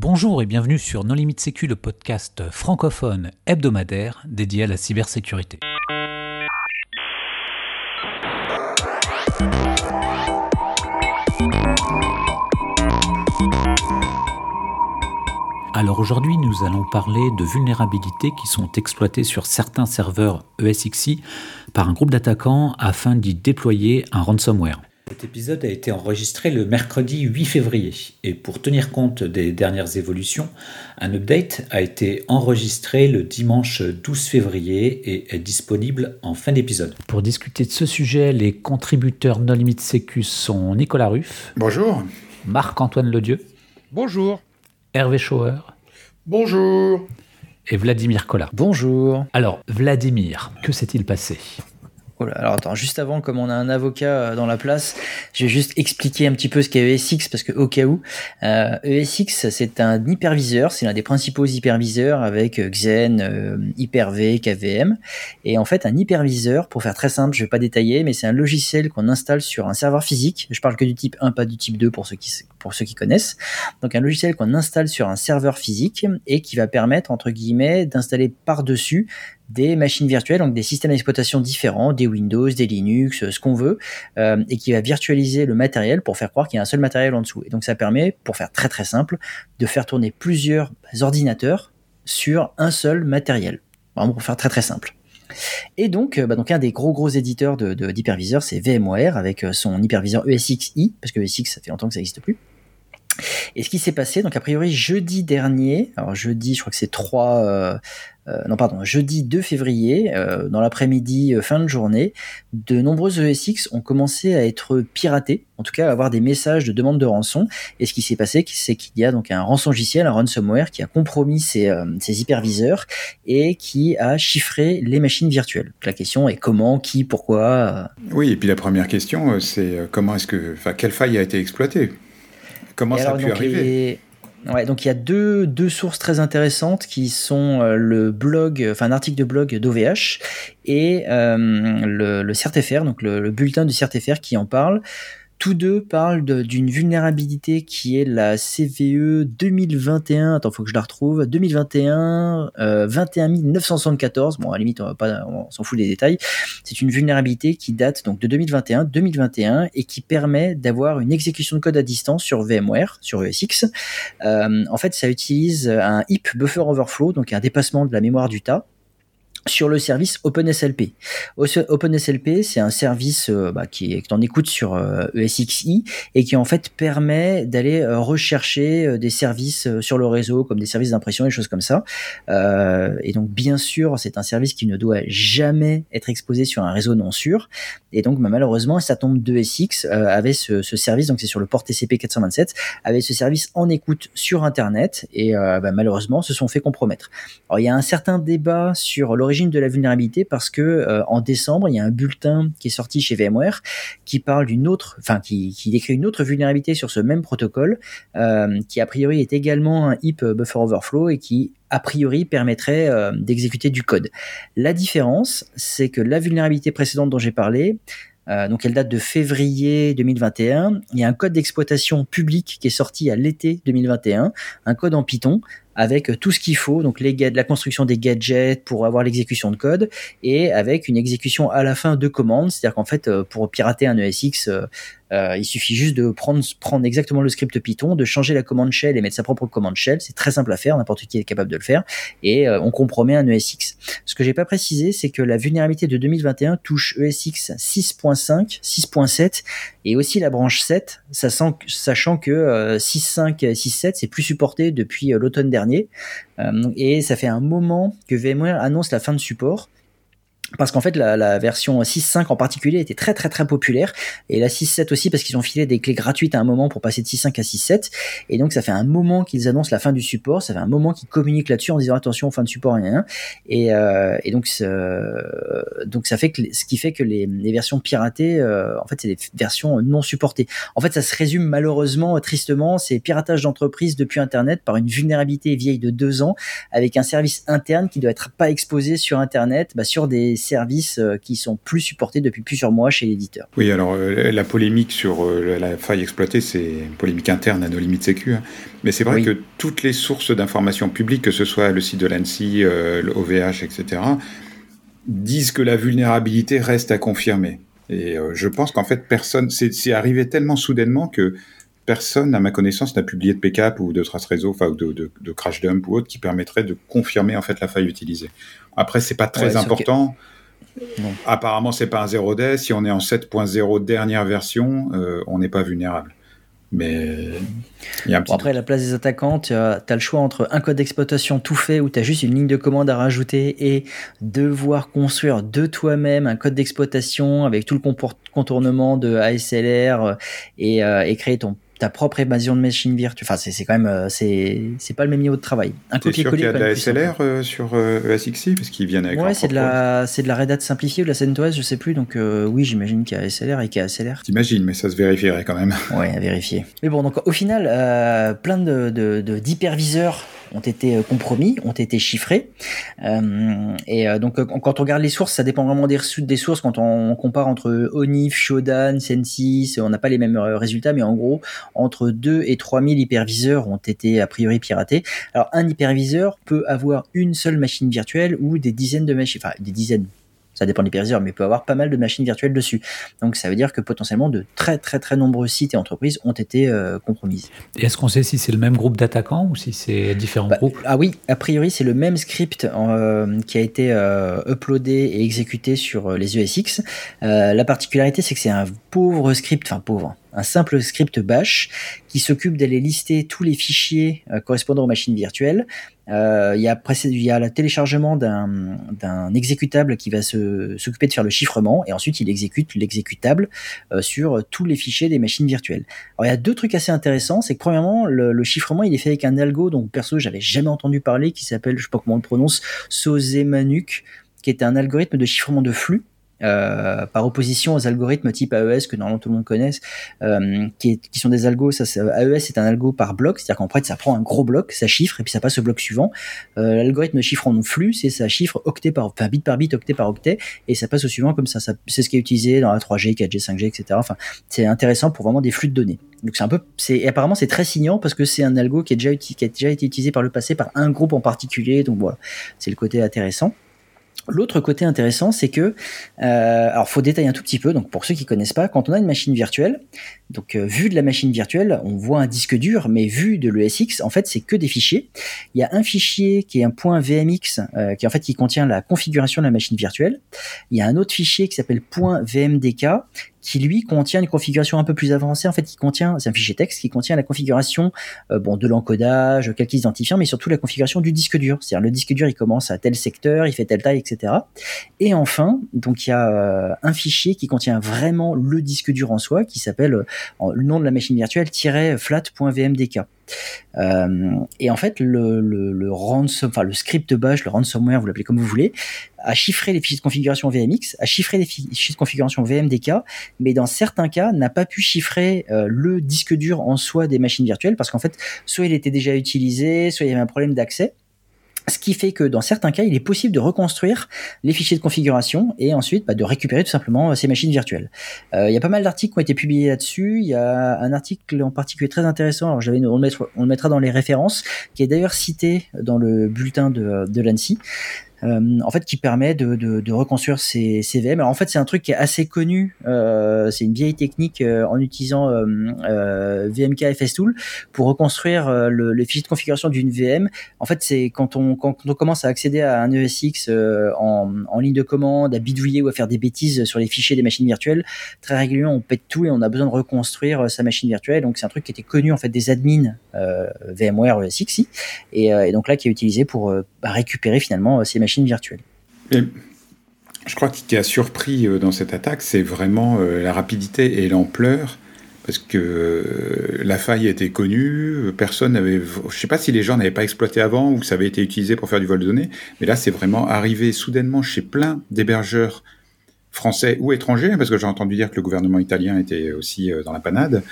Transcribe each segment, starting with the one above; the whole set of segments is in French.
Bonjour et bienvenue sur Non Limite Sécu, le podcast francophone hebdomadaire dédié à la cybersécurité. Alors aujourd'hui, nous allons parler de vulnérabilités qui sont exploitées sur certains serveurs ESXi par un groupe d'attaquants afin d'y déployer un ransomware. Cet épisode a été enregistré le mercredi 8 février et pour tenir compte des dernières évolutions, un update a été enregistré le dimanche 12 février et est disponible en fin d'épisode. Pour discuter de ce sujet, les contributeurs No Limit Sécu sont Nicolas Ruff. Bonjour. Marc-Antoine Ledieu. Bonjour. Hervé Schauer. Bonjour. Et Vladimir Collard. Bonjour. Alors, Vladimir, que s'est-il passé? Oh alors attends, juste avant, comme on a un avocat euh, dans la place, je vais juste expliquer un petit peu ce qu'est ESX parce que au cas où, euh, ESX c'est un hyperviseur, c'est l'un des principaux hyperviseurs avec euh, Xen, Hyper-V, KVM. Et en fait, un hyperviseur, pour faire très simple, je vais pas détailler, mais c'est un logiciel qu'on installe sur un serveur physique. Je parle que du type 1, pas du type 2 pour ceux qui pour ceux qui connaissent. Donc un logiciel qu'on installe sur un serveur physique et qui va permettre entre guillemets d'installer par-dessus des machines virtuelles, donc des systèmes d'exploitation différents, des Windows, des Linux, ce qu'on veut, euh, et qui va virtualiser le matériel pour faire croire qu'il y a un seul matériel en dessous. Et donc ça permet, pour faire très très simple, de faire tourner plusieurs ordinateurs sur un seul matériel. Vraiment pour faire très très simple. Et donc, bah donc un des gros gros éditeurs de, d'hyperviseurs, c'est VMware avec son hyperviseur ESXi, parce que ESX ça fait longtemps que ça n'existe plus. Et ce qui s'est passé, donc a priori jeudi dernier, alors jeudi, je crois que c'est 3, euh, euh, non pardon, jeudi 2 février, euh, dans l'après-midi, fin de journée, de nombreuses ESX ont commencé à être piratées, en tout cas à avoir des messages de demande de rançon. Et ce qui s'est passé, c'est qu'il y a donc un rançongiciel, un ransomware, qui a compromis ces hyperviseurs et qui a chiffré les machines virtuelles. la question est comment, qui, pourquoi. Oui, et puis la première question, c'est comment est-ce que, enfin, quelle faille a été exploitée? Comment ça a pu arriver Ouais, donc il y a deux, deux sources très intéressantes qui sont euh, le blog, enfin un article de blog d'OVH et euh, le, le CERTFR, donc le, le, bulletin du CERTFR qui en parle. Tous deux parlent d'une vulnérabilité qui est la CVE 2021. Attends, faut que je la retrouve. 2021 euh, 21 974. Bon, à la limite, on va pas, s'en fout des détails. C'est une vulnérabilité qui date donc de 2021, 2021 et qui permet d'avoir une exécution de code à distance sur VMware, sur ESX. Euh, en fait, ça utilise un heap buffer overflow, donc un dépassement de la mémoire du tas sur le service OpenSLP. OpenSLP, c'est un service euh, bah, qui est en écoute sur euh, ESXi et qui en fait permet d'aller euh, rechercher des services sur le réseau, comme des services d'impression et choses comme ça. et donc, bien sûr, c'est un service qui ne doit jamais être exposé sur un réseau non sûr. Et donc, bah, malheureusement, ça tombe de SX avait ce, ce, service, donc c'est sur le port TCP 427, avait ce service en écoute sur Internet et bah, malheureusement se sont fait compromettre. Alors, il y a un certain débat sur l'origine de la vulnérabilité parce que euh, en décembre, il y a un bulletin qui est sorti chez VMware qui parle d'une autre, enfin qui, qui, décrit une autre vulnérabilité sur ce même protocole, euh, qui a priori est également un heap buffer overflow et qui a priori permettrait euh, d'exécuter du code. La différence, c'est que la vulnérabilité précédente dont j'ai parlé, donc elle date de février 2021. Il y a un code d'exploitation public qui est sorti à l'été 2021, un code en Python avec tout ce qu'il faut, donc les, la construction des gadgets pour avoir l'exécution de code, et avec une exécution à la fin de commandes, c'est-à-dire qu'en fait, euh, pour pirater un ESX, euh, euh, il suffit juste de prendre exactement le script Python, de changer la commande shell et mettre sa propre commande shell. C'est très simple à faire, n'importe qui est capable de le faire, et on compromet un ESX. Ce que j'ai pas précisé, c'est que la vulnérabilité de 2021 touche ESX 6.5, 6.7 et aussi la branche 7, sachant que 6.5, 6.7 c'est plus supporté depuis l'automne dernier. Euh, et ça fait un moment que VMware annonce la fin de support parce qu'en fait la, version 6.5 en particulier était très très très populaire. Et la 6.7 aussi parce qu'ils ont filé des clés gratuites à un moment pour passer de 6.5 à 6.7 et donc ça fait un moment qu'ils annoncent la fin du support. Ça fait un moment qu'ils communiquent là-dessus en disant attention fin de support rien, et, euh, et donc donc ça fait que ce qui fait que les, versions piratées euh, en fait c'est des versions non supportées. En fait ça se résume malheureusement tristement c'est piratage d'entreprise depuis internet par une vulnérabilité vieille de deux ans avec un service interne qui doit être pas exposé sur internet bah, sur des services qui sont plus supportés depuis plusieurs mois chez l'éditeur. Oui, alors la polémique sur la faille exploitée, c'est une polémique interne à nos limites sécu. Hein. Mais c'est vrai que toutes les sources d'informations publiques, que ce soit le site de l'ANSI, l'OVH, etc., disent que la vulnérabilité reste à confirmer. Et je pense qu'en fait, personne, c'est arrivé tellement soudainement que personne, à ma connaissance, n'a publié de backup ou de trace réseau, enfin, de, de, crash dump ou autre qui permettrait de confirmer en fait la faille utilisée. Après, c'est pas très important. Apparemment, c'est pas un 0 day. Si on est en 7.0 dernière version, euh, on n'est pas vulnérable. Mais il y a un petit après, la place des attaquants, tu as, le choix entre un code d'exploitation tout fait où tu as juste une ligne de commande à rajouter et devoir construire de toi-même un code d'exploitation avec tout le contournement de ASLR euh, et, euh, et créer ton ta propre évasion de machine virtuelle. Enfin, c'est quand même, euh, c'est c'est pas le même niveau de travail. Un copier-coller. Il y a de la SLR euh, sur euh, ESXi parce qu'ils viennent avec. Ouais, c'est de la, c'est de la Red Hat simplifiée ou de la CentOS, je sais plus. Donc oui, j'imagine qu'il y a SLR et qu'il y a SLR. T'imagines, mais ça se vérifierait quand même. Ouais, à vérifier. Mais bon, donc au final, plein de d'hyperviseurs ont été euh, compromis, ont été chiffrés. Euh, et euh, donc quand on regarde les sources, ça dépend vraiment des, des sources. Quand on, compare entre ONIF, Shodan, Sensis, on n'a pas les mêmes résultats, mais en gros, entre 2 et 3000 hyperviseurs ont été a priori piratés. Alors un hyperviseur peut avoir une seule machine virtuelle ou des dizaines de machines, enfin des dizaines, ça dépend des hyperviseurs, mais il peut avoir pas mal de machines virtuelles dessus. Donc ça veut dire que potentiellement de très très très nombreux sites et entreprises ont été euh, compromises. Et est-ce qu'on sait si c'est le même groupe d'attaquants ou si c'est différents bah, groupes? Ah oui, a priori c'est le même script euh, qui a été euh, uploadé et exécuté sur les ESX. la particularité c'est que c'est un pauvre script, enfin pauvre, un simple script bash qui s'occupe d'aller lister tous les fichiers correspondant aux machines virtuelles. Euh, il, y a il y a le téléchargement d'un exécutable qui va s'occuper de faire le chiffrement et ensuite il exécute l'exécutable euh, sur tous les fichiers des machines virtuelles. Alors il y a deux trucs assez intéressants, c'est que premièrement le, chiffrement il est fait avec un algo dont perso j'avais jamais entendu parler qui s'appelle je sais pas comment on le prononce Sozemanuk qui est un algorithme de chiffrement de flux euh, par opposition aux algorithmes type AES que normalement tout le monde connaît, euh, qui, qui, sont des algos. Ça, AES c'est un algo par bloc, c'est-à-dire qu'en fait ça prend un gros bloc, ça chiffre et puis ça passe au bloc suivant. Euh, L'algorithme chiffre en flux, c'est ça chiffre octet par, enfin bit par bit, octet par octet, et ça passe au suivant comme ça. ça c'est ce qui est utilisé dans la 3G, 4G, 5G, etc. Enfin, c'est intéressant pour vraiment des flux de données. Donc c'est un peu, c'est apparemment c'est très signant parce que c'est un algo qui, est déjà, qui a déjà été utilisé par le passé par un groupe en particulier. Donc voilà, c'est le côté intéressant. L'autre côté intéressant, c'est que, euh, alors faut détailler un tout petit peu. Donc pour ceux qui connaissent pas, quand on a une machine virtuelle, donc euh, vu de la machine virtuelle, on voit un disque dur, mais vu de l'ESX, en fait c'est que des fichiers. Il y a un fichier qui est un point .vmx, euh, qui en fait qui contient la configuration de la machine virtuelle. Il y a un autre fichier qui s'appelle .vmdk, qui lui contient une configuration un peu plus avancée. En fait, qui contient, c'est un fichier texte qui contient la configuration euh, bon de l'encodage, quelques identifiants, mais surtout la configuration du disque dur. C'est-à-dire le disque dur, il commence à tel secteur, il fait telle taille, etc. Et enfin, donc il y a euh, un fichier qui contient vraiment le disque dur en soi, qui s'appelle euh, le nom de la machine virtuelle flat.vmdk. Euh, et en fait, le, script bash, le ransomware, vous l'appelez comme vous voulez, a chiffré les fichiers de configuration VMX, a chiffré les fichiers de configuration VMDK, mais dans certains cas n'a pas pu chiffrer euh, le disque dur en soi des machines virtuelles parce qu'en fait, soit il était déjà utilisé, soit il y avait un problème d'accès. Ce qui fait que dans certains cas, il est possible de reconstruire les fichiers de configuration et ensuite bah, de récupérer tout simplement euh, ces machines virtuelles. Euh, il y a pas mal d'articles qui ont été publiés là-dessus. Il y a un article en particulier très intéressant. Alors j'avais, on, on, le mettra dans les références, qui est d'ailleurs cité dans le bulletin de, de. Euh, en fait qui permet de, reconstruire ces, VM. Alors en fait c'est un truc qui est assez connu, euh, c'est une vieille technique euh, en utilisant VMK FSTool pour reconstruire le, le, fichier de configuration d'une VM. En fait c'est quand on, commence à accéder à un ESX en, ligne de commande, à bidouiller ou à faire des bêtises sur les fichiers des machines virtuelles, très régulièrement on pète tout et on a besoin de reconstruire sa machine virtuelle. Donc c'est un truc qui était connu en fait des admins VMware ESX et, et, donc là qui est utilisé pour bah, récupérer finalement ces machines virtuelle. je crois que ce qui a surpris euh, dans cette attaque, c'est vraiment euh, la rapidité et l'ampleur parce que euh, la faille était connue, personne n'avait, je sais pas si les gens n'avaient pas exploité avant ou que ça avait été utilisé pour faire du vol de données, mais là c'est vraiment arrivé soudainement chez plein d'hébergeurs français ou étrangers, parce que j'ai entendu dire que le gouvernement italien était aussi dans la panade,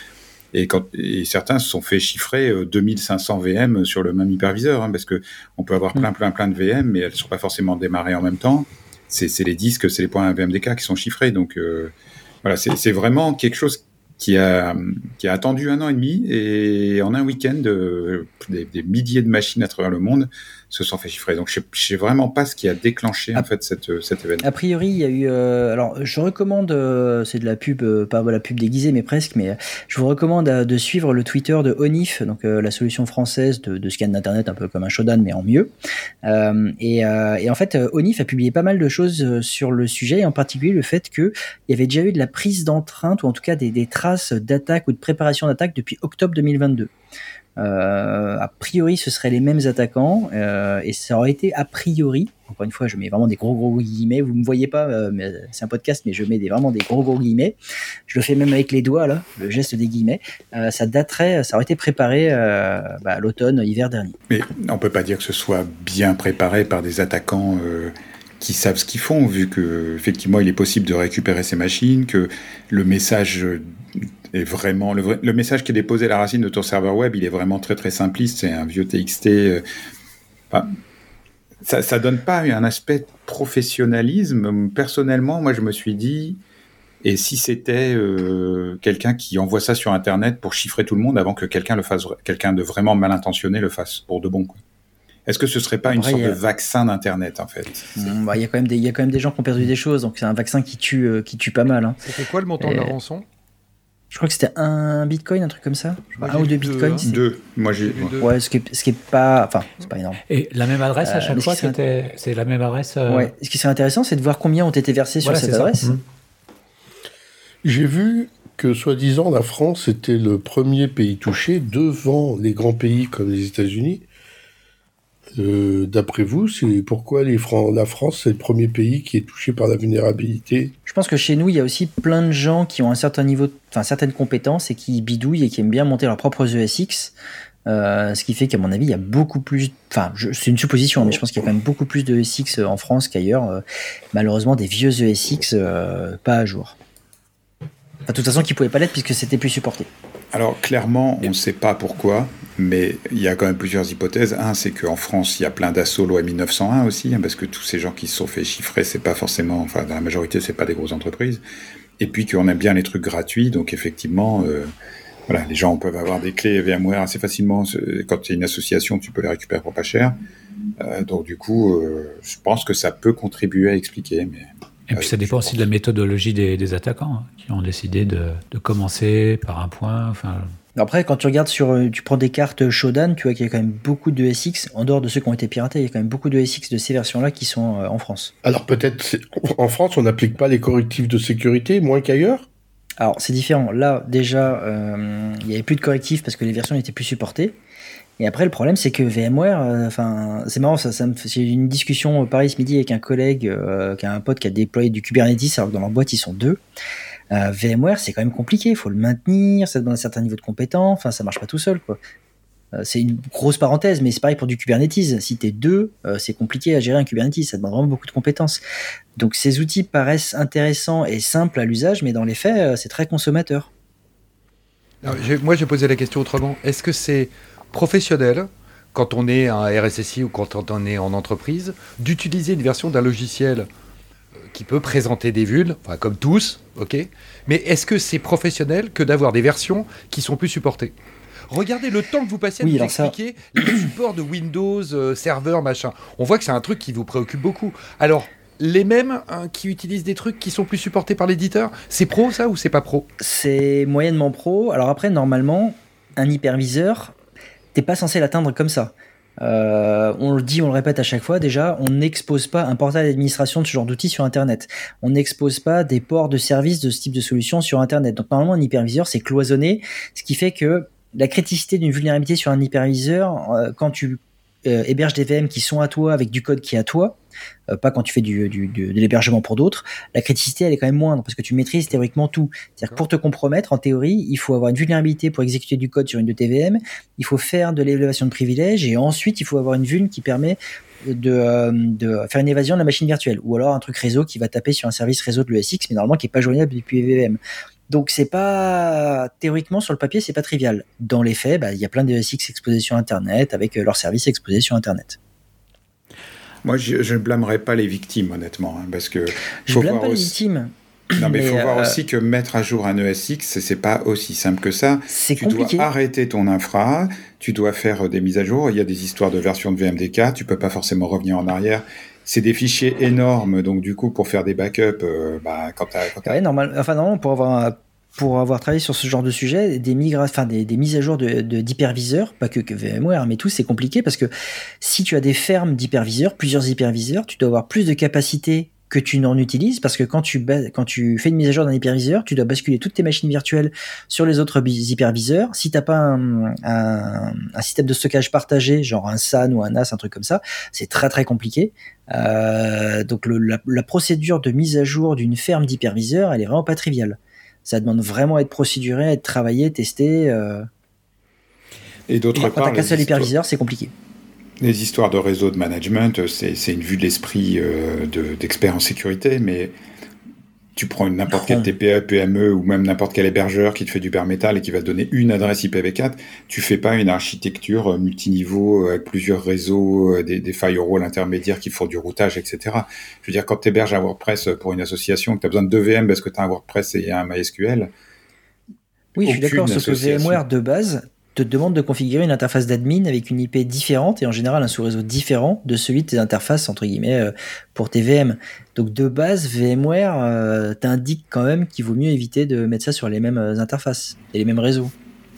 et, quand, et certains se sont fait chiffrer 2500 euh, VM sur le même hyperviseur, hein, parce que on peut avoir plein, plein, plein de VM, mais elles ne sont pas forcément démarrées en même temps. c'est les disques, c'est les points VMDK qui sont chiffrés. Donc voilà, c'est vraiment quelque chose qui a, qui a attendu un an et demi et en un week-end, des, des, milliers de machines à travers le monde se sont fait chiffrer. Donc je sais, sais vraiment pas ce qui a déclenché en fait cette, cet événement. A priori, il y a eu. Euh, alors je recommande, euh, c'est de la pub, euh, pas la pub déguisée, mais presque. Mais je vous recommande de suivre le Twitter de Onif, donc la solution française de, de scan d'internet, un peu comme un Shodan mais en mieux. Et, et, en fait, Onif a publié pas mal de choses sur le sujet, en particulier le fait qu'il y avait déjà eu de la prise d'empreinte ou en tout cas des, des traces d'attaque ou de préparation d'attaque depuis octobre 2022. Euh, a priori, ce seraient les mêmes attaquants euh, et ça aurait été a priori. Encore une fois, je mets vraiment des gros gros guillemets. Vous me voyez pas, euh, c'est un podcast, mais je mets des, vraiment des gros gros guillemets. Je le fais même avec les doigts là, le geste des guillemets. ça daterait, ça aurait été préparé bah, l'automne, hiver dernier. Mais on peut pas dire que ce soit bien préparé par des attaquants qui savent ce qu'ils font, vu que effectivement il est possible de récupérer ces machines, que le message est vraiment le, le, message qui est déposé à la racine de ton serveur web, il est vraiment très très simpliste. C'est un vieux TXT. Euh, ça, ça donne pas un aspect professionnalisme. Personnellement, moi, je me suis dit, et si c'était euh, quelqu'un qui envoie ça sur Internet pour chiffrer tout le monde avant que quelqu'un le fasse, quelqu'un de vraiment mal intentionné le fasse pour de bon. Est-ce que ce serait pas une sorte de vaccin d'internet en fait bah, Il y a quand même des, il y a quand même des gens qui ont perdu des choses, donc c'est un vaccin qui tue, euh, qui tue pas mal. Hein. C'était quoi le montant de la rançon? Je crois que c'était un bitcoin, un truc comme ça. un ou deux bitcoins. Deux. Moi j'ai. Ouais, ce qui, est, ce qui est pas. Enfin, c'est pas énorme. Et la même adresse à euh, chaque fois, c'était. C'est la même adresse. Euh, ouais. Ce qui serait intéressant, c'est de voir combien ont été versés sur cette adresse. Mmh. J'ai vu que, soi-disant, la France était le premier pays touché devant les grands pays comme les États-Unis euh, d'après vous, c'est pourquoi la France, c'est le premier pays qui est touché par la vulnérabilité? Je pense que chez nous, il y a aussi plein de gens qui ont un certain niveau, enfin certaines compétences et qui bidouillent et qui aiment bien monter leurs propres ESX. Euh, ce qui fait qu'à mon avis, il y a beaucoup plus. Enfin, c'est une supposition, mais je pense qu'il y a quand même beaucoup plus de ESX en France qu'ailleurs. Euh, malheureusement, des vieux ESX pas à jour. Enfin, de toute façon, qui pouvaient pas l'être puisque c'était plus supporté. Alors clairement, on ne sait pas pourquoi, mais il y a quand même plusieurs hypothèses. Un, c'est qu'en France, il y a plein d'assauts loi 1901 aussi, hein, parce que tous ces gens qui se sont fait chiffrer, c'est pas forcément, enfin dans la majorité, c'est pas des grosses entreprises. Et puis qu'on aime bien les trucs gratuits, donc effectivement, euh, voilà, les gens peuvent avoir des clés VMware assez facilement. Quand tu es une association, tu peux les récupérer pour pas cher. Euh, donc du coup, euh, je pense que ça peut contribuer à expliquer, mais et puis ça dépend aussi de la méthodologie des, attaquants hein, qui ont décidé de, commencer par un point. Enfin... Après, quand tu regardes sur, euh, tu prends des cartes Shodan, tu vois qu'il y a quand même beaucoup de SX, en dehors de ceux qui ont été piratés, il y a quand même beaucoup de SX de ces versions-là qui sont euh, en France. Alors peut-être, en France, on n'applique pas les correctifs de sécurité moins qu'ailleurs? Alors c'est différent. Là déjà, euh, il n'y avait plus de correctifs parce que les versions n'étaient plus supportées. Et après, le problème, c'est que VMware, euh, enfin, c'est marrant, ça, ça j'ai eu une discussion euh, pareil ce midi avec un collègue, euh, qui a un pote qui a déployé du Kubernetes, alors que dans leur boîte, ils sont deux. Euh, VMware, c'est quand même compliqué, il faut le maintenir, ça demande un certain niveau de compétence, enfin, ça marche pas tout seul, quoi. c'est une grosse parenthèse, mais c'est pareil pour du Kubernetes. Si t'es deux, c'est compliqué à gérer un Kubernetes, ça demande vraiment beaucoup de compétences. Donc ces outils paraissent intéressants et simples à l'usage, mais dans les faits, c'est très consommateur. Moi, j'ai posé la question autrement. Est-ce que c'est professionnel, quand on est un RSSI ou quand on est en entreprise, d'utiliser une version d'un logiciel euh, qui peut présenter des vulnes, enfin, comme tous, ok? Mais est-ce que c'est professionnel que d'avoir des versions qui sont plus supportées? Regardez le temps que vous passez à nous expliquer les supports de Windows, euh, serveur, machin. On voit que c'est un truc qui vous préoccupe beaucoup. Alors, les mêmes hein, qui utilisent des trucs qui sont plus supportés par l'éditeur, c'est pro ça ou c'est pas pro? C'est moyennement pro. Alors après, normalement, un hyperviseur, t'es pas censé l'atteindre comme ça. Euh, on le dit, on le répète à chaque fois, déjà, on n'expose pas un portail d'administration de ce genre d'outils sur Internet. On n'expose pas des ports de services de ce type de solution sur Internet. Donc normalement, un hyperviseur, c'est cloisonné, ce qui fait que la criticité d'une vulnérabilité sur un hyperviseur, euh, quand tu euh, héberges des VM qui sont à toi avec du code qui est à toi, euh, pas quand tu fais de l'hébergement pour d'autres, la criticité elle est quand même moindre parce que tu maîtrises théoriquement tout. C'est-à-dire que pour te compromettre, en théorie, il faut avoir une vulnérabilité pour exécuter du code sur une de tes VM, il faut faire de l'élévation de privilèges et ensuite il faut avoir une vulne qui permet de, euh, de, faire une évasion de la machine virtuelle ou alors un truc réseau qui va taper sur un service réseau de l'ESX mais normalement qui est pas joignable depuis VM. Donc c'est pas théoriquement sur le papier c'est pas trivial. Dans les faits, bah, il y a plein de ESX exposés sur Internet avec euh, leurs services exposés sur Internet. Moi, je ne blâmerais pas les victimes, honnêtement, hein, parce que... Je blâme pas les victimes. Non, mais il faut voir euh, aussi que mettre à jour un ESX, c'est pas aussi simple que ça. C'est Tu dois arrêter ton infra, tu dois faire des mises à jour. Il y a des histoires de version de VMDK, tu peux pas forcément revenir en arrière. C'est des fichiers énormes, donc du coup, pour faire des backups, euh, bah, quand tu as. Ouais, normal. Enfin, non, pour avoir pour avoir travaillé sur ce genre de sujet, des, migra enfin, des, mises à jour de, d'hyperviseurs, pas que, que, VMware, mais tout, c'est compliqué parce que si tu as des fermes d'hyperviseurs, plusieurs hyperviseurs, tu dois avoir plus de capacité que tu n'en utilises parce que quand tu, quand tu fais une mise à jour d'un hyperviseur, tu dois basculer toutes tes machines virtuelles sur les autres hyperviseurs. Si t'as pas un, un, un, système de stockage partagé, genre un SAN ou un NAS, un truc comme ça, c'est très très compliqué. Euh, donc le, la, la, procédure de mise à jour d'une ferme d'hyperviseurs, elle est vraiment pas triviale. Ça demande vraiment à être procéduré, à être travaillé, testé. Euh... Et d'autre part, quand t'as qu'un seul hyperviseur, c'est compliqué. Les histoires de réseau de management, c'est une vue de l'esprit euh, d'experts en sécurité, mais tu prends n'importe quel TPE, PME ou même n'importe quel hébergeur qui te fait du bare metal et qui va te donner une adresse IPv4, tu fais pas une architecture euh, multiniveau euh, avec plusieurs réseaux, des, des firewalls intermédiaires qui font du routage, etc. Je veux dire, quand tu héberges un WordPress pour une association, que tu as besoin de deux VM parce que tu as un WordPress et un MySQL. Oui, je suis d'accord, sauf que VMware de base, te demande de configurer une interface d'admin avec une IP différente et en général un sous-réseau différent de celui de tes interfaces entre guillemets euh, pour tes VM. Donc de base, VMware euh, t'indique quand même qu'il vaut mieux éviter de mettre ça sur les mêmes euh, interfaces et les mêmes réseaux.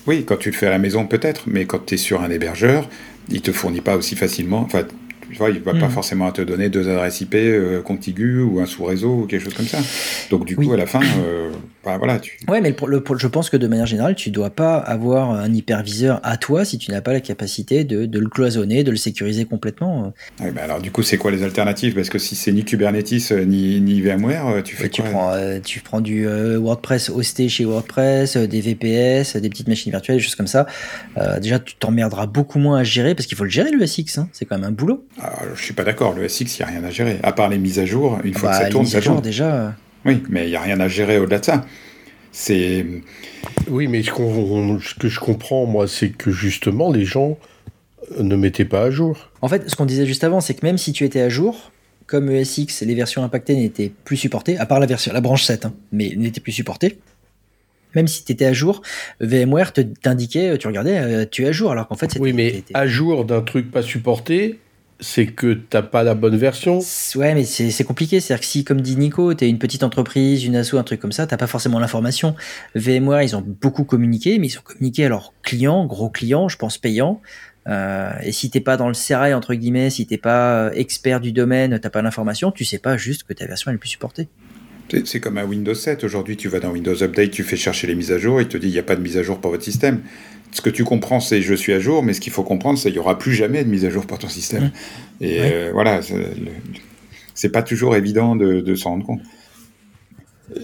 Oui, quand tu le fais à la maison peut-être, mais quand tu es sur un hébergeur, il te fournit pas aussi facilement. Enfin, tu vois, il va pas hmm. forcément te donner deux adresses IP euh, contiguës ou un sous-réseau ou quelque chose comme ça. Donc du coup, à la fin, bah, voilà. Tu... Ouais, mais le, je pense que de manière générale, tu dois pas avoir un hyperviseur à toi si tu n'as pas la capacité de, de, le cloisonner, de le sécuriser complètement. Ouais, bah alors du coup, c'est quoi les alternatives? Parce que si c'est ni Kubernetes euh, ni, ni VMware, tu fais quoi tu prends, tu prends du WordPress hosté chez WordPress, des VPS, des petites machines virtuelles, des choses comme ça. déjà, tu t'emmerderas beaucoup moins à gérer parce qu'il faut le gérer le SX. Hein. c'est quand même un boulot. Ah, je suis pas d'accord, le SX, il n'y a rien à gérer. À part les mises à jour, une fois que ça bah, tourne, ça tourne. déjà. Euh. Oui, mais il n'y a rien à gérer au-delà de ça. C'est. Oui, mais ce, ce, que je comprends, moi, c'est que justement, les gens ne mettaient pas à jour. En fait, ce qu'on disait juste avant, c'est que même si tu étais à jour, comme ESX, les versions impactées n'étaient plus supportées, à part la version, la branche 7, hein, mais n'étaient plus supportées. Même si tu étais à jour, VMware t'indiquait, tu regardais, euh, tu es à jour, alors qu'en fait, Oui, mais à jour d'un truc pas supporté, c'est que t'as pas la bonne version. Ouais, mais c'est compliqué. C'est-à-dire que si, comme dit Nico, t'es une petite entreprise, une asso, un truc comme ça, t'as pas forcément l'information. VMware, ils ont beaucoup communiqué, mais ils ont communiqué à leurs clients, gros clients, je pense payants. Euh, et si t'es pas dans le sérail, entre guillemets, si t'es pas euh, expert du domaine, t'as pas l'information, tu sais pas juste que ta version est le plus supportée. C'est comme un Windows 7. Aujourd'hui, tu vas dans Windows Update, tu fais chercher les mises à jour, il te dit il n'y a pas de mise à jour pour votre système ce que tu comprends, c'est je suis à jour, mais ce qu'il faut comprendre, c'est qu'il n'y aura plus jamais de mise à jour pour ton système. Mmh. Et euh, voilà, c'est pas toujours évident de, de s'en rendre compte.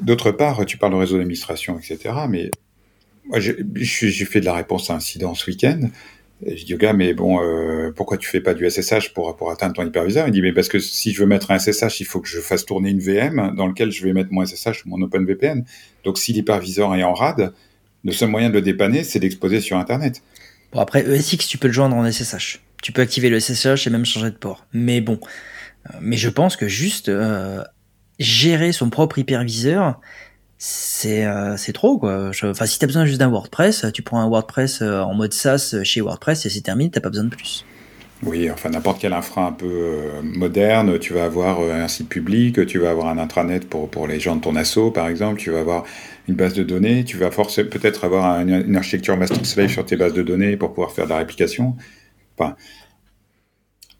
D'autre part, tu parles de réseau d'administration, etc. Mais moi, j'ai fait de la réponse à incident ce week-end. Je dis au gars, mais bon, euh, pourquoi tu fais pas du SSH pour, pour atteindre ton hyperviseur? Il dit, mais parce que si je veux mettre un SSH, il faut que je fasse tourner une VM dans lequel je vais mettre mon SSH ou mon OpenVPN. Donc si l'hyperviseur est en RAD, le seul moyen de le dépanner, c'est d'exposer sur Internet. Bon, après, ESX, tu peux le joindre en SSH. Tu peux activer le SSH et même changer de port. Mais bon. Euh, mais je pense que juste euh, gérer son propre hyperviseur, c'est euh, trop quoi. Enfin, si t'as besoin juste d'un WordPress, tu prends un WordPress en mode SaaS chez WordPress et c'est terminé, t'as pas besoin de plus. Oui, enfin n'importe quel infra un peu moderne, tu vas avoir un site public, tu vas avoir un intranet pour, pour les gens de ton asso par exemple, tu vas avoir une base de données, tu vas forcer peut-être avoir une, architecture master slave sur tes bases de données pour pouvoir faire de la réplication. Enfin,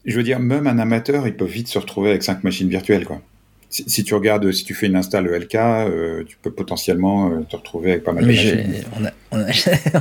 je veux dire, même un amateur, il peut vite se retrouver avec cinq machines virtuelles, quoi. Si, tu regardes, si tu fais une install ELK, euh, tu peux potentiellement euh, te retrouver avec pas mal de machines. On a,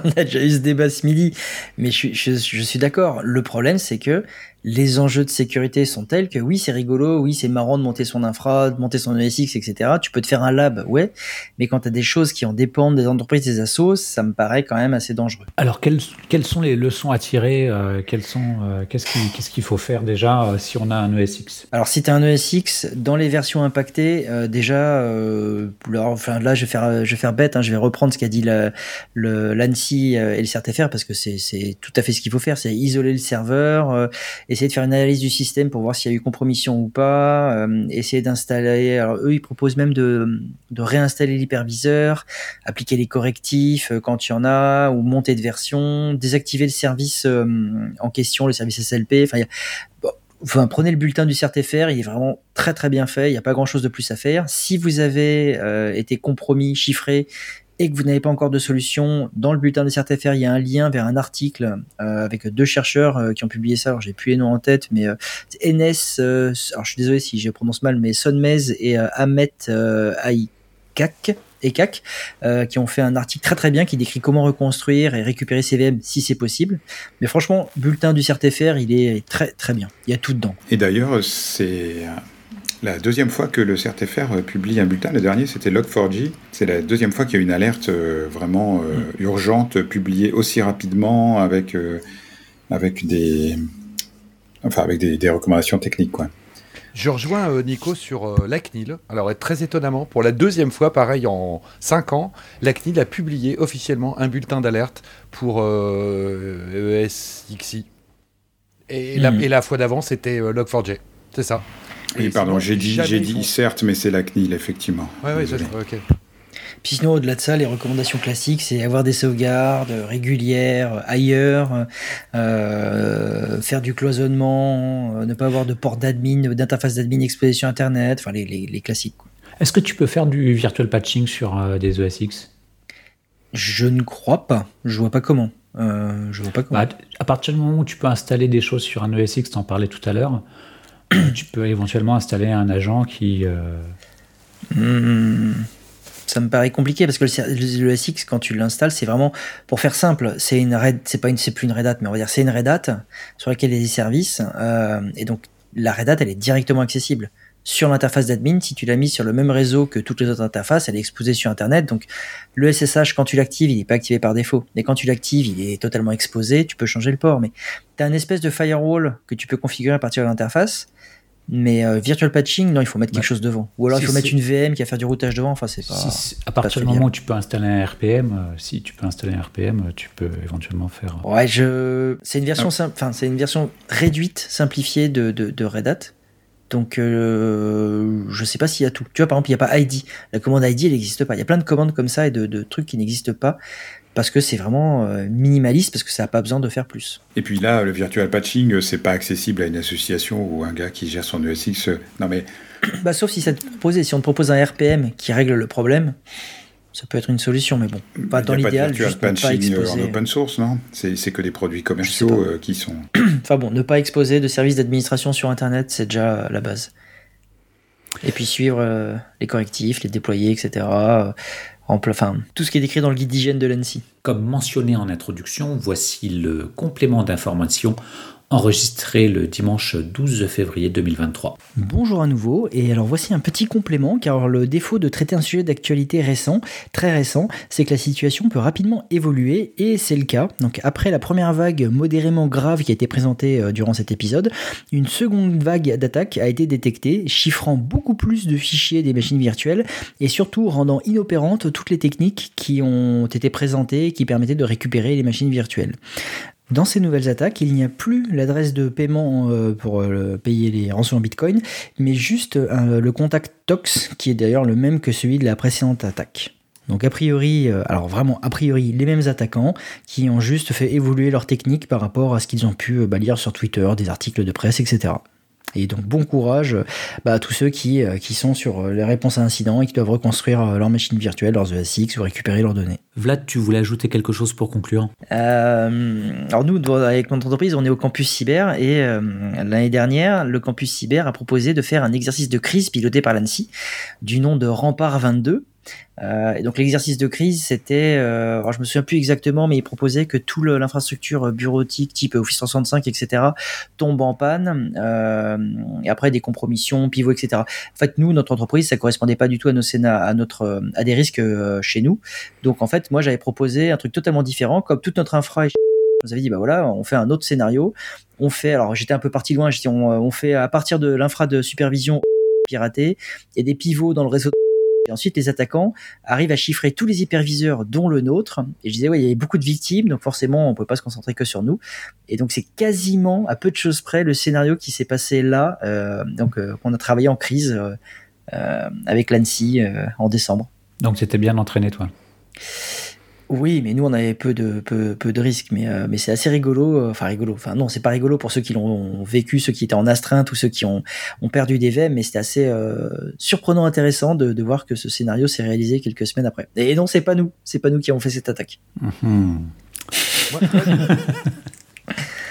on, a, déjà eu ce débat ce midi, mais je, je, je suis d'accord. Le problème, c'est que les enjeux de sécurité sont tels que oui, c'est rigolo, oui, c'est marrant de monter son infra, de monter son ESX, etc. Tu peux te faire un lab, ouais, mais quand tu as des choses qui en dépendent des entreprises, des assos, ça me paraît quand même assez dangereux. Alors, quelles, quelles sont les leçons à tirer euh, sont, euh, Qu'est-ce qu'il faut faire déjà euh, si on a un ESX Alors, si tu as un ESX, dans les versions impactées, déjà, enfin, là, je vais faire, je vais faire bête, hein, je vais reprendre ce qu'a dit le, l'ANSI et le CRTFR parce que c'est tout à fait ce qu'il faut faire, c'est isoler le serveur, essayer de faire une analyse du système pour voir s'il y a eu compromission ou pas, essayer d'installer. Alors eux, ils proposent même de, réinstaller l'hyperviseur, appliquer les correctifs quand il y en a, ou monter de version, désactiver le service en question, le service SLP. Enfin, prenez le bulletin du CRTFR, il est vraiment très très bien fait, il n'y a pas grand chose de plus à faire. Si vous avez euh, été compromis, chiffré, et que vous n'avez pas encore de solution, dans le bulletin du CRTFR, il y a un lien vers un article euh, avec deux chercheurs euh, qui ont publié ça. Alors j'ai plus les noms en tête, mais NS, alors je suis désolé si je prononce mal, mais Sonmez et Ahmet Aïkak et CAC, euh, qui ont fait un article très très bien qui décrit comment reconstruire et récupérer ses VM si c'est possible. Mais franchement, bulletin du CRTFR, il est très très bien. Il y a tout dedans. Et d'ailleurs, c'est la deuxième fois que le CRTFR publie un bulletin. Le dernier, c'était Log4j. C'est la deuxième fois qu'il y a une alerte euh, vraiment euh, mm. urgente publiée aussi rapidement avec, avec, des, enfin, avec des, des recommandations techniques. Quoi. Je rejoins euh, Nico sur euh, la CNIL. Alors, très étonnamment, pour la deuxième fois, pareil, en 5 ans, la CNIL a publié officiellement un bulletin d'alerte pour euh, ESXi. Et, la, hmm. et la fois d'avant, c'était Log4j. C'est ça. Oui, pardon, j'ai dit, j'ai dit certes, mais c'est la CNIL, effectivement. Oui, oui, ok. Puis sinon, au-delà de ça, les recommandations classiques, c'est avoir des sauvegardes régulières ailleurs, euh, faire du cloisonnement, euh, ne pas avoir de port d'admin, d'interface d'admin exposée sur Internet, enfin les, classiques. Est-ce que tu peux faire du virtual patching sur euh, des ESX Je ne crois pas. Je vois pas comment. je vois pas comment. Bah, à partir du moment où tu peux installer des choses sur un ESX, t'en parlais tout à l'heure, tu peux éventuellement installer un agent qui. Hmm. Ça me paraît compliqué parce que le, SX quand tu l'installes c'est vraiment pour faire simple c'est une Red c'est pas une c'est plus une Red Hat mais on va dire c'est une Red Hat sur laquelle il y a des services euh, et donc la Red Hat elle est directement accessible sur l'interface d'admin. Si tu l'as mis sur le même réseau que toutes les autres interfaces elle est exposée sur internet. Donc le SSH quand tu l'actives il n'est pas activé par défaut. Mais quand tu l'actives il est totalement exposé. Tu peux changer le port. Mais tu as une espèce de firewall que tu peux configurer à partir de l'interface mais euh, virtual patching, non, il faut mettre quelque chose devant. Ou alors il faut mettre une VM qui va faire du routage devant. Enfin, c'est pas. à partir du moment où tu peux installer un RPM, euh, si tu peux installer un RPM, euh, tu peux éventuellement faire. Ouais, je. C'est une version ah. enfin, c'est une version réduite, simplifiée de, de, Red Hat. Donc, euh, je sais pas s'il y a tout. Tu vois, par exemple, il n'y a pas ID. La commande ID, elle n'existe pas. Il y a plein de commandes comme ça et de, de trucs qui n'existent pas parce que c'est vraiment euh, minimaliste, parce que ça n'a pas besoin de faire plus. Et puis là, le virtual patching, euh, c'est pas accessible à une association ou un gars qui gère son ESX. Euh, non mais. Bah, sauf si ça te propose, si on te propose un RPM qui règle le problème, ça peut être une solution, mais bon, pas dans l'idéal. Juste ne pas exposer. en open source, non? C'est que des produits commerciaux qui sont. enfin bon, ne pas exposer de services d'administration sur Internet, c'est déjà la base. Et puis suivre les correctifs, les déployer, etc tout ce qui est décrit dans le guide d'hygiène de l'ANSI. Comme mentionné en introduction, voici le complément d'information enregistré le dimanche 12 février 2023. Bonjour à nouveau, et alors voici un petit complément, car le défaut de traiter un sujet d'actualité récent, très récent, c'est que la situation peut rapidement évoluer, et c'est le cas. Donc après la première vague modérément grave qui a été présentée euh, durant cet épisode, une seconde vague d'attaque a été détectée, chiffrant beaucoup plus de fichiers des machines virtuelles, et surtout rendant inopérantes toutes les techniques qui ont été présentées qui permettaient de récupérer les machines virtuelles. Dans ces nouvelles attaques, il n'y a plus l'adresse de paiement euh, pour euh, payer les rançons en Bitcoin, mais juste euh, le contact TOX, qui est d'ailleurs le même que celui de la précédente attaque. Donc a priori, alors vraiment a priori, les mêmes attaquants qui ont juste fait évoluer leur technique par rapport à ce qu'ils ont pu bah, lire sur Twitter, des articles de presse, etc. Et donc bon courage bah, à tous ceux qui, euh, qui sont sur euh, les réponses à incidents et qui doivent reconstruire euh, leur machine virtuelle, leurs ESX ou récupérer leurs données. Vlad, tu voulais ajouter quelque chose pour conclure? Alors nous, avec notre entreprise, on est au campus cyber et l'année dernière, le campus cyber a proposé de faire un exercice de crise piloté par l'ANSI du nom de Rempart 22 euh, et donc l'exercice de crise, c'était, euh, alors je me souviens plus exactement, mais il proposait que toute l'infrastructure bureautique type Office 365, etc., tombe en panne, euh, et après des compromissions, pivots, etc. En fait, nous, notre entreprise, ça correspondait pas du tout à nos notre, à des risques euh, chez nous. Donc en fait, moi, j'avais proposé un truc totalement différent, comme toute notre infra. Vous avez dit, bah voilà, on fait un autre scénario. On fait, alors j'étais un peu parti loin, on, on fait à partir de l'infra de supervision piraté, et des pivots dans le réseau Et ensuite, les attaquants arrivent à chiffrer tous les hyperviseurs, dont le nôtre. Et je disais, ouais, il y avait beaucoup de victimes, donc forcément, on peut pas se concentrer que sur nous. Et donc, c'est quasiment, à peu de choses près, le scénario qui s'est passé là, euh, donc euh, qu'on a travaillé en crise euh, avec l'ANSI en décembre. Donc, c'était bien entraîné, toi? Oui, mais nous on avait peu de peu, peu de risques, mais euh, mais c'est assez rigolo. Euh, enfin rigolo. Enfin non, c'est pas rigolo pour ceux qui l'ont vécu, ceux qui étaient en astreinte ou ceux qui ont ont perdu des VM, mais c'était assez euh, surprenant, intéressant de, de voir que ce scénario s'est réalisé quelques semaines après. Et non, c'est pas nous, c'est pas nous qui avons fait cette attaque. Mhm.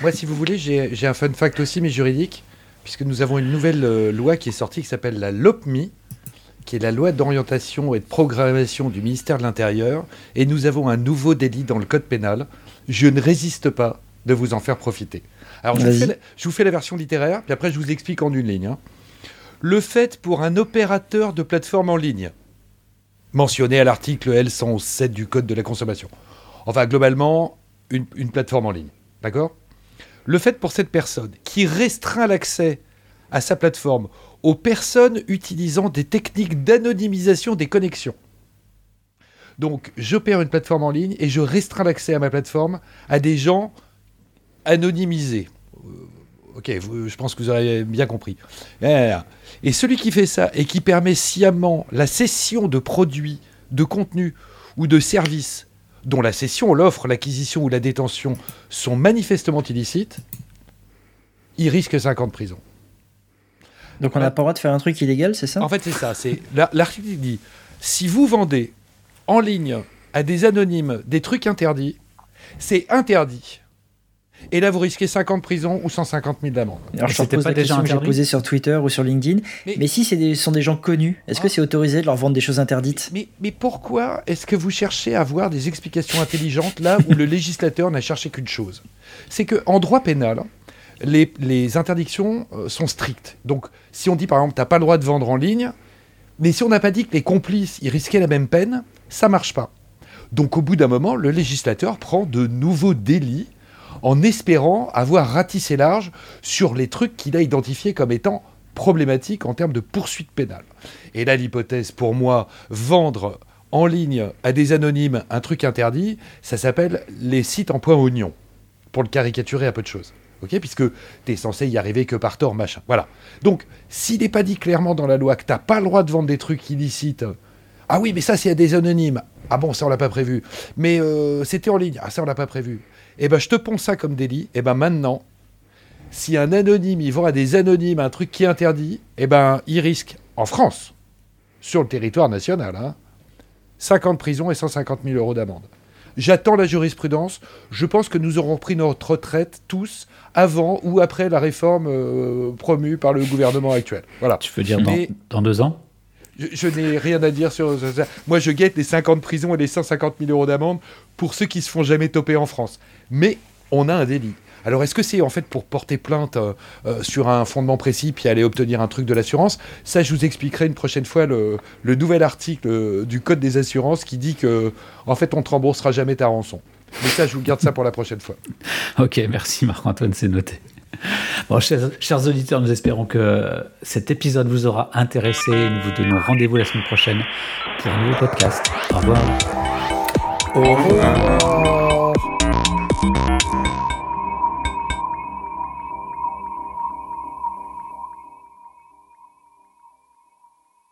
moi, si vous voulez, j'ai un fun fact aussi, mais juridique, puisque nous avons une nouvelle loi qui est sortie qui s'appelle la LOPMI qui est la loi d'orientation et de programmation du ministère de l'Intérieur, et nous avons un nouveau délit dans le code pénal. Je ne résiste pas de vous en faire profiter. Alors, je vous, fais la, version littéraire, puis après, je vous explique en une ligne. Hein. Le fait pour un opérateur de plateforme en ligne, mentionné à l'article L107 du Code de la consommation, enfin, globalement, une, une plateforme en ligne, d'accord? Le fait pour cette personne qui restreint l'accès à sa plateforme aux personnes utilisant des techniques d'anonymisation des connexions. Donc, j'opère une plateforme en ligne et je restreins l'accès à ma plateforme à des gens anonymisés. Euh, ok, je pense que vous aurez bien compris. Et celui qui fait ça et qui permet sciemment la cession de produits, de contenus ou de services dont la cession, l'offre, l'acquisition ou la détention sont manifestement illicites, il risque 5 ans de prison. Donc on n'a pas le droit de faire un truc illégal, c'est ça? En fait, c'est ça. C'est l'article dit si vous vendez en ligne à des anonymes des trucs interdits, c'est interdit. Et là, vous risquez 50 de prison ou 150 000 d'amende. Alors, je pas la question que j'ai posée sur Twitter ou sur LinkedIn. Mais, si ce sont des gens connus, est-ce que ah. c'est autorisé de leur vendre des choses interdites? Mais, mais, pourquoi est-ce que vous cherchez à avoir des explications intelligentes là où le législateur n'a cherché qu'une chose? C'est qu'en droit pénal, les, interdictions euh, sont strictes. Donc, si on dit par exemple, tu n'as pas le droit de vendre en ligne, mais si on n'a pas dit que les complices, ils risquaient la même peine, ça marche pas. Donc, au bout d'un moment, le législateur prend de nouveaux délits en espérant avoir ratissé large sur les trucs qu'il a identifiés comme étant problématiques en termes de poursuite pénale. Et là, l'hypothèse, pour moi, vendre en ligne à des anonymes un truc interdit, ça s'appelle les sites en point oignon, pour le caricaturer à peu de choses puisque tu es censé y arriver que par tort, machin. Voilà. Donc, s'il n'est pas dit clairement dans la loi que tu n'as pas le droit de vendre des trucs illicites, ah oui, mais ça, c'est des anonymes. Ah bon, ça, on l'a pas prévu. Mais euh, c'était en ligne. Ah, ça, on l'a pas prévu. Eh ben, je te ponds ça comme délit. Eh ben, maintenant, si un anonyme, il vend à des anonymes un truc qui est interdit, eh ben, il risque, en France, sur le territoire national, hein, 50 prisons et 150 000 euros d'amende. J'attends la jurisprudence. Je pense que nous aurons pris notre retraite tous avant ou après la réforme euh, promue par le gouvernement actuel. Voilà. Tu veux dire dans, deux ans? je, n'ai rien à dire sur ça. Moi, je guette les 50 prisons et les 150 000 euros d'amende pour ceux qui se font jamais toper en France. Mais on a un délit. Alors, est-ce que c'est en fait pour porter plainte euh, euh, sur un fondement précis puis aller obtenir un truc de l'assurance? Ça, je vous expliquerai une prochaine fois le, nouvel article du Code des assurances qui dit que, en fait, on te remboursera jamais ta rançon. Mais ça, je vous garde ça pour la prochaine fois. ok, merci Marc-Antoine, c'est noté. Bon, chers, auditeurs, nous espérons que cet épisode vous aura intéressé. Nous vous donnons rendez-vous la semaine prochaine pour un nouveau podcast. Au revoir. Au revoir.